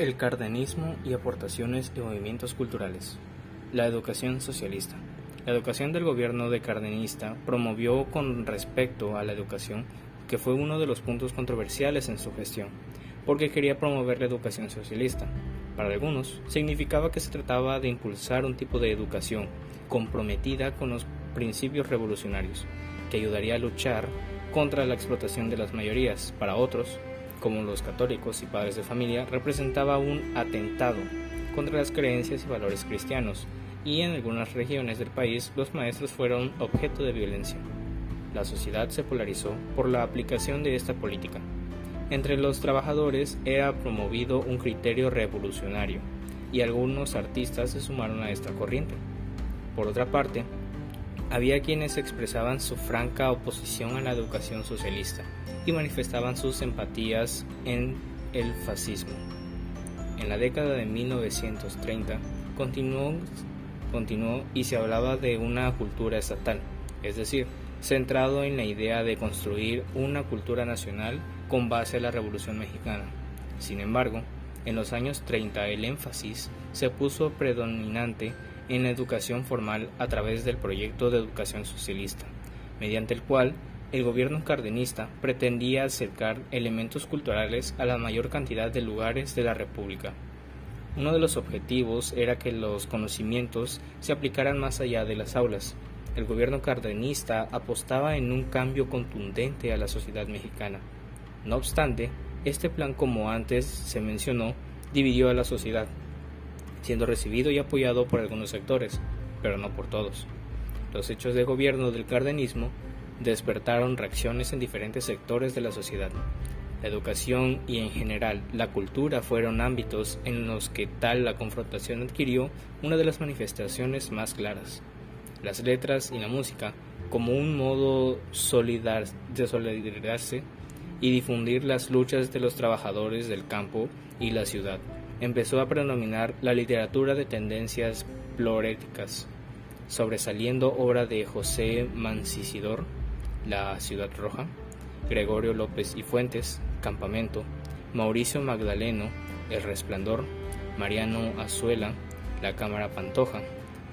El cardenismo y aportaciones y movimientos culturales. La educación socialista. La educación del gobierno de Cardenista promovió con respecto a la educación, que fue uno de los puntos controversiales en su gestión, porque quería promover la educación socialista. Para algunos, significaba que se trataba de impulsar un tipo de educación comprometida con los principios revolucionarios, que ayudaría a luchar contra la explotación de las mayorías. Para otros, como los católicos y padres de familia, representaba un atentado contra las creencias y valores cristianos, y en algunas regiones del país los maestros fueron objeto de violencia. La sociedad se polarizó por la aplicación de esta política. Entre los trabajadores era promovido un criterio revolucionario, y algunos artistas se sumaron a esta corriente. Por otra parte, había quienes expresaban su franca oposición a la educación socialista y manifestaban sus empatías en el fascismo. En la década de 1930 continuó, y se hablaba de una cultura estatal, es decir, centrado en la idea de construir una cultura nacional con base a la Revolución Mexicana. Sin embargo, en los años 30 el énfasis se puso predominante en la educación formal a través del proyecto de educación socialista, mediante el cual el gobierno cardenista pretendía acercar elementos culturales a la mayor cantidad de lugares de la República. Uno de los objetivos era que los conocimientos se aplicaran más allá de las aulas. El gobierno cardenista apostaba en un cambio contundente a la sociedad mexicana. No obstante, este plan, como antes se mencionó, dividió a la sociedad, siendo recibido y apoyado por algunos sectores, pero no por todos. Los hechos de gobierno del cardenismo despertaron reacciones en diferentes sectores de la sociedad. La educación y en general la cultura fueron ámbitos en los que tal la confrontación adquirió una de las manifestaciones más claras. Las letras y la música como un modo de solidarizarse y difundir las luchas de los trabajadores del campo y la ciudad empezó a predominar la literatura de tendencias ploréticas, sobresaliendo obra de José Mancisidor, La Ciudad Roja, Gregorio López y Fuentes, Campamento, Mauricio Magdaleno, El Resplandor, Mariano Azuela, La Cámara Pantoja,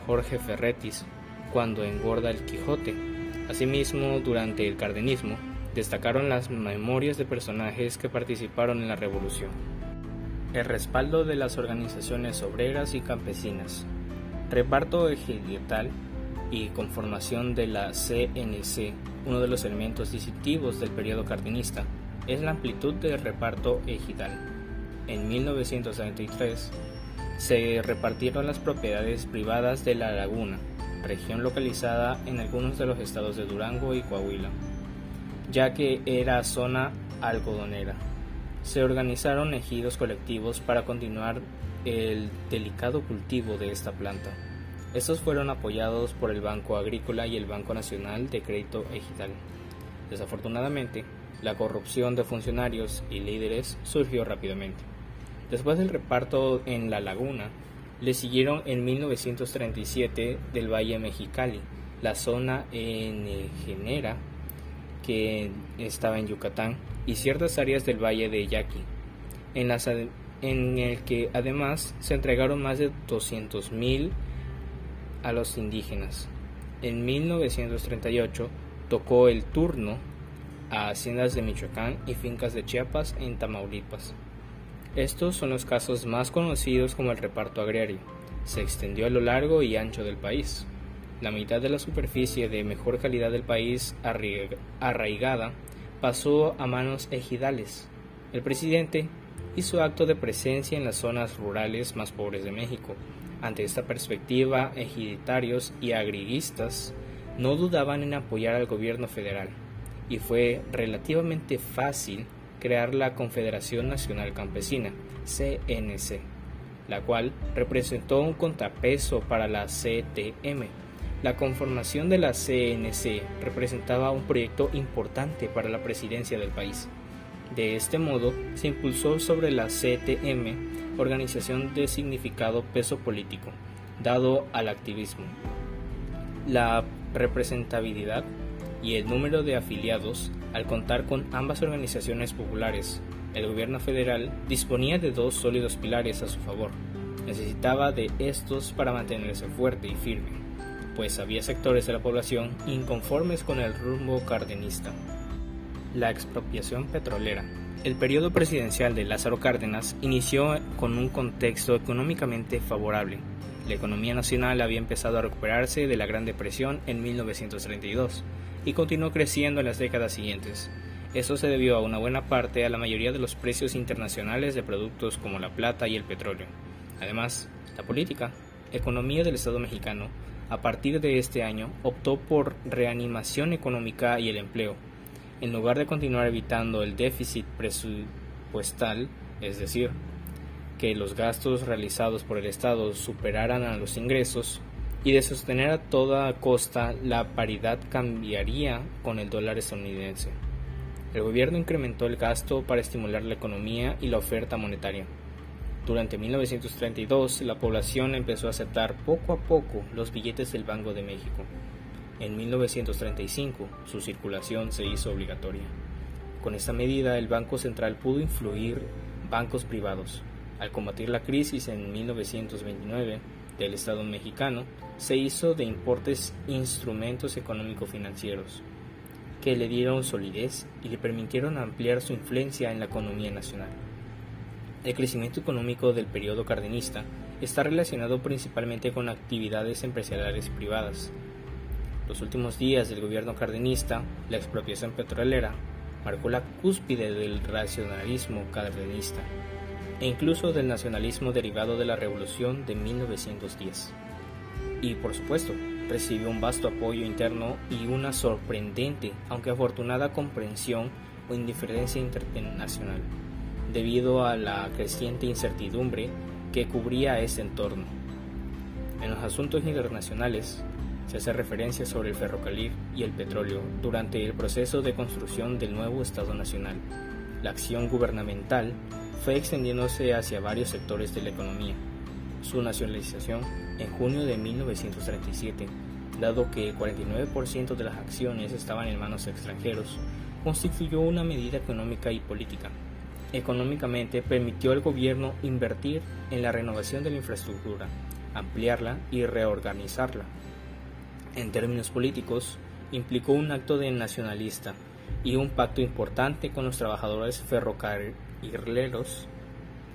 Jorge Ferretis, Cuando engorda el Quijote. Asimismo, durante el cardenismo, destacaron las memorias de personajes que participaron en la revolución el respaldo de las organizaciones obreras y campesinas, reparto ejidal y conformación de la CNC, uno de los elementos distintivos del periodo cardenista, es la amplitud del reparto ejidal. En 1973 se repartieron las propiedades privadas de La Laguna, región localizada en algunos de los estados de Durango y Coahuila, ya que era zona algodonera se organizaron ejidos colectivos para continuar el delicado cultivo de esta planta. Estos fueron apoyados por el Banco Agrícola y el Banco Nacional de Crédito Ejidal. Desafortunadamente, la corrupción de funcionarios y líderes surgió rápidamente. Después del reparto en La Laguna, le siguieron en 1937 del Valle Mexicali, la zona en Genera, que estaba en Yucatán, y ciertas áreas del valle de Yaqui, en, en el que además se entregaron más de 200.000 a los indígenas. En 1938 tocó el turno a haciendas de Michoacán y fincas de Chiapas en Tamaulipas. Estos son los casos más conocidos como el reparto agrario. Se extendió a lo largo y ancho del país. La mitad de la superficie de mejor calidad del país arraigada pasó a manos ejidales. El presidente hizo acto de presencia en las zonas rurales más pobres de México. Ante esta perspectiva, ejiditarios y agriguistas no dudaban en apoyar al gobierno federal, y fue relativamente fácil crear la Confederación Nacional Campesina, CNC, la cual representó un contrapeso para la CTM, la conformación de la CNC representaba un proyecto importante para la presidencia del país. De este modo, se impulsó sobre la CTM, organización de significado peso político, dado al activismo. La representabilidad y el número de afiliados, al contar con ambas organizaciones populares, El gobierno federal disponía de dos sólidos pilares a su favor. Necesitaba de estos para mantenerse fuerte y firme, pues había sectores de la población inconformes con el rumbo cardenista. La expropiación petrolera. El periodo presidencial de Lázaro Cárdenas inició con un contexto económicamente favorable. La economía nacional había empezado a recuperarse de la Gran Depresión en 1932 y continuó creciendo en las décadas siguientes. Esto se debió a una buena parte a la mayoría de los precios internacionales de productos como la plata y el petróleo. Además, la política, economía del Estado mexicano, a partir de este año optó por reanimación económica y el empleo, en lugar de continuar evitando el déficit presupuestal, es decir, que los gastos realizados por el Estado superaran a los ingresos, y de sostener a toda costa la paridad cambiaría con el dólar estadounidense. El gobierno incrementó el gasto para estimular la economía y la oferta monetaria. Durante 1932, la población empezó a aceptar poco a poco los billetes del Banco de México. En 1935, su circulación se hizo obligatoria. Con esta medida, el Banco Central pudo influir bancos privados. Al combatir la crisis en 1929 del Estado mexicano, se hizo de importes instrumentos económico-financieros que le dieron solidez y le permitieron ampliar su influencia en la economía nacional. El crecimiento económico del periodo cardenista está relacionado principalmente con actividades empresariales privadas, los últimos días del gobierno cardenista, la expropiación petrolera marcó la cúspide del racionalismo cardenista e incluso del nacionalismo derivado de la revolución de 1910. Y por supuesto, recibió un vasto apoyo interno y una sorprendente, aunque afortunada comprensión o indiferencia internacional, debido a la creciente incertidumbre que cubría ese entorno. En los asuntos internacionales, se hace referencia sobre el ferrocarril y el petróleo durante el proceso de construcción del nuevo Estado Nacional. La acción gubernamental fue extendiéndose hacia varios sectores de la economía. Su nacionalización en junio de 1937, dado que el 49% de las acciones estaban en manos extranjeros, constituyó una medida económica y política. Económicamente permitió al gobierno invertir en la renovación de la infraestructura, ampliarla y reorganizarla, en términos políticos, implicó un acto de nacionalista y un pacto importante con los trabajadores ferrocarrileros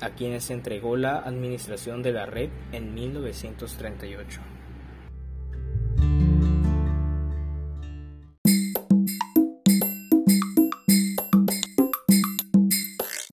a quienes se entregó la administración de la red en 1938.